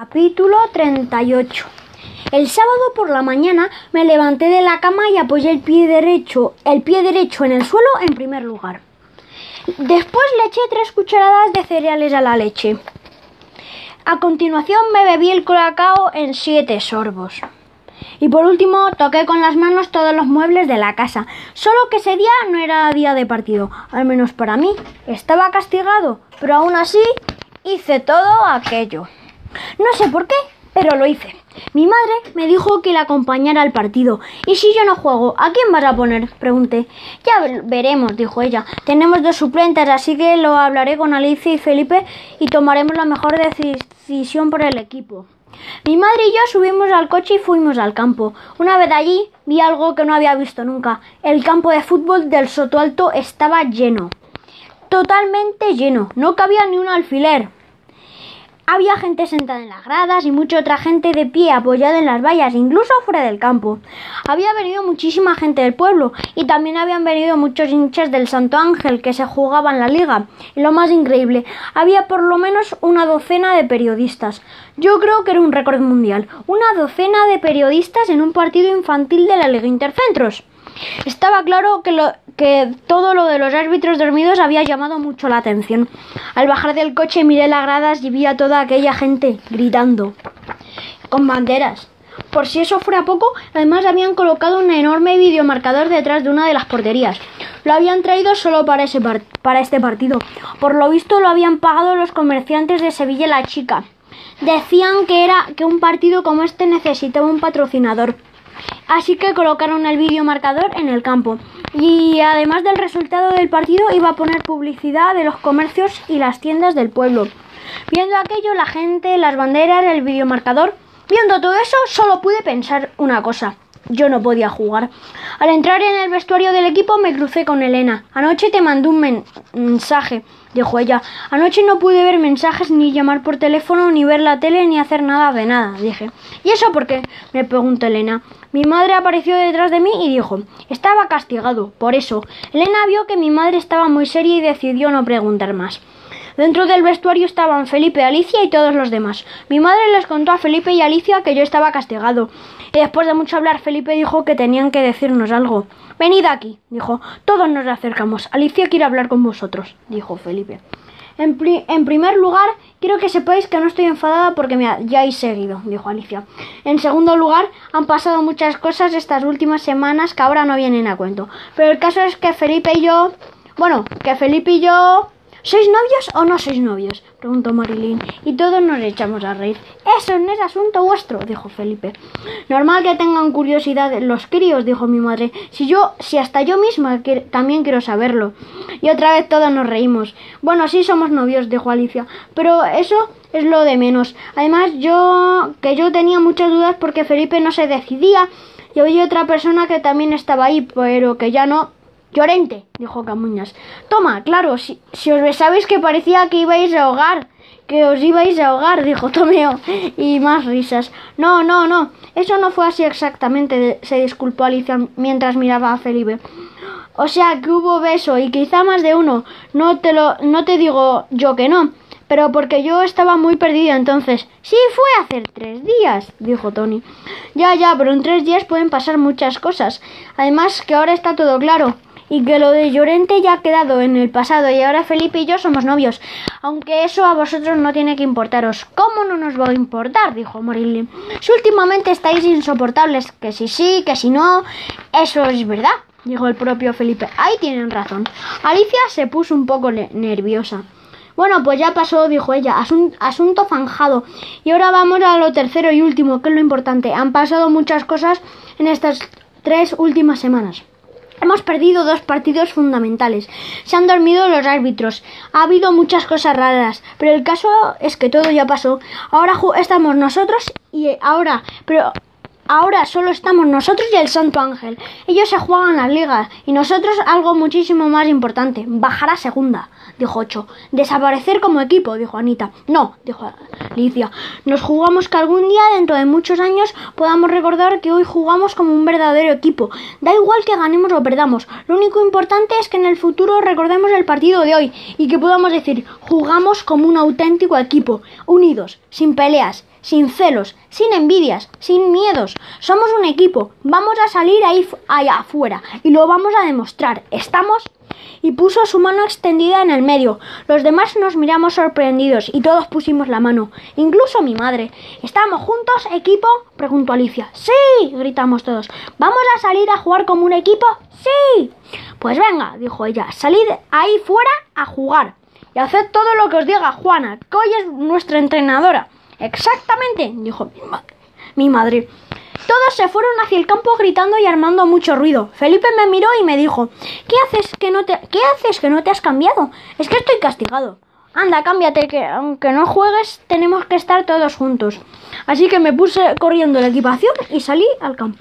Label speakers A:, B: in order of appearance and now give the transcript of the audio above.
A: Capítulo 38 El sábado por la mañana me levanté de la cama y apoyé el pie derecho, el pie derecho en el suelo en primer lugar. Después le eché tres cucharadas de cereales a la leche. A continuación me bebí el colacao en siete sorbos. Y por último toqué con las manos todos los muebles de la casa. Solo que ese día no era día de partido, al menos para mí. Estaba castigado, pero aún así hice todo aquello. No sé por qué, pero lo hice. Mi madre me dijo que la acompañara al partido. ¿Y si yo no juego, a quién vas a poner? pregunté. Ya veremos, dijo ella. Tenemos dos suplentes, así que lo hablaré con Alicia y Felipe y tomaremos la mejor decisión por el equipo. Mi madre y yo subimos al coche y fuimos al campo. Una vez allí vi algo que no había visto nunca. El campo de fútbol del Soto Alto estaba lleno. Totalmente lleno. No cabía ni un alfiler. Había gente sentada en las gradas y mucha otra gente de pie apoyada en las vallas, incluso fuera del campo. Había venido muchísima gente del pueblo y también habían venido muchos hinchas del Santo Ángel que se jugaban la liga. Y lo más increíble, había por lo menos una docena de periodistas. Yo creo que era un récord mundial. Una docena de periodistas en un partido infantil de la Liga Intercentros. Estaba claro que, lo, que todo lo de los árbitros dormidos había llamado mucho la atención. Al bajar del coche miré las gradas y vi a toda aquella gente gritando con banderas. Por si eso fuera poco, además habían colocado un enorme videomarcador detrás de una de las porterías. Lo habían traído solo para, ese para este partido. Por lo visto lo habían pagado los comerciantes de Sevilla la Chica. Decían que era que un partido como este necesitaba un patrocinador. Así que colocaron el videomarcador en el campo. Y además del resultado del partido iba a poner publicidad de los comercios y las tiendas del pueblo. Viendo aquello, la gente, las banderas, el videomarcador, viendo todo eso, solo pude pensar una cosa. Yo no podía jugar. Al entrar en el vestuario del equipo me crucé con Elena. Anoche te mandé un mensaje, dijo ella. Anoche no pude ver mensajes, ni llamar por teléfono, ni ver la tele, ni hacer nada de nada, dije. ¿Y eso por qué? me preguntó Elena. Mi madre apareció detrás de mí y dijo Estaba castigado, por eso. Elena vio que mi madre estaba muy seria y decidió no preguntar más. Dentro del vestuario estaban Felipe, Alicia y todos los demás. Mi madre les contó a Felipe y Alicia que yo estaba castigado. Y después de mucho hablar, Felipe dijo que tenían que decirnos algo. Venid aquí, dijo. Todos nos acercamos. Alicia quiere hablar con vosotros, dijo Felipe. En, primer lugar, quiero que sepáis que no estoy enfadada porque me hayáis seguido, dijo Alicia. En segundo lugar, han pasado muchas cosas estas últimas semanas que ahora no vienen a cuento. Pero el caso es que Felipe y yo... Bueno, que Felipe y yo ¿Sois novios o no sois novios? preguntó Marilyn, y todos nos echamos a reír. Eso no es asunto vuestro, dijo Felipe. Normal que tengan curiosidad los críos, dijo mi madre. Si yo, si hasta yo misma también quiero saberlo. Y otra vez todos nos reímos. Bueno, sí somos novios, dijo Alicia, pero eso es lo de menos. Además, yo, que yo tenía muchas dudas porque Felipe no se decidía, y había otra persona que también estaba ahí, pero que ya no, Llorente, dijo Camuñas. Toma, claro, si, si os besabais que parecía que ibais a ahogar, que os ibais a ahogar, dijo Tomeo, y más risas. No, no, no, eso no fue así exactamente, se disculpó Alicia mientras miraba a Felipe. O sea que hubo beso y quizá más de uno. No te lo, no te digo yo que no, pero porque yo estaba muy perdida entonces. Sí, fue hace tres días, dijo Tony. Ya, ya, pero en tres días pueden pasar muchas cosas. Además que ahora está todo claro y que lo de Llorente ya ha quedado en el pasado y ahora Felipe y yo somos novios. Aunque eso a vosotros no tiene que importaros. ¿Cómo no nos va a importar? dijo Marilyn. Si últimamente estáis insoportables, que si sí, que si no, eso es verdad, dijo el propio Felipe. Ahí tienen razón. Alicia se puso un poco nerviosa. Bueno, pues ya pasó, dijo ella, asunto zanjado. Y ahora vamos a lo tercero y último, que es lo importante. Han pasado muchas cosas en estas tres últimas semanas. Hemos perdido dos partidos fundamentales. Se han dormido los árbitros. Ha habido muchas cosas raras. Pero el caso es que todo ya pasó. Ahora estamos nosotros y ahora. Pero ahora solo estamos nosotros y el Santo Ángel. Ellos se juegan las ligas y nosotros algo muchísimo más importante, bajar a segunda, dijo Ocho. Desaparecer como equipo, dijo Anita. No, dijo Alicia. Nos jugamos que algún día, dentro de muchos años, podamos recordar que hoy jugamos como un verdadero equipo. Da igual que ganemos o perdamos. Lo único importante es que en el futuro recordemos el partido de hoy y que podamos decir, jugamos como un auténtico equipo, unidos, sin peleas, sin celos, sin envidias, sin miedos. Somos un equipo. Vamos a salir ahí allá afuera y lo vamos a demostrar. ¿Estamos? Y puso su mano extendida en el medio. Los demás nos miramos sorprendidos y todos pusimos la mano, incluso mi madre. ¿Estamos juntos, equipo? preguntó Alicia. Sí, gritamos todos. ¿Vamos a salir a jugar como un equipo? Sí. Pues venga, dijo ella, salid ahí fuera a jugar. Y haced todo lo que os diga Juana, que hoy es nuestra entrenadora. Exactamente, dijo mi, ma mi madre. Todos se fueron hacia el campo gritando y armando mucho ruido. Felipe me miró y me dijo ¿Qué haces que no te, ¿qué haces que no te has cambiado? Es que estoy castigado. Anda, cámbiate, que aunque no juegues, tenemos que estar todos juntos. Así que me puse corriendo la equipación y salí al campo.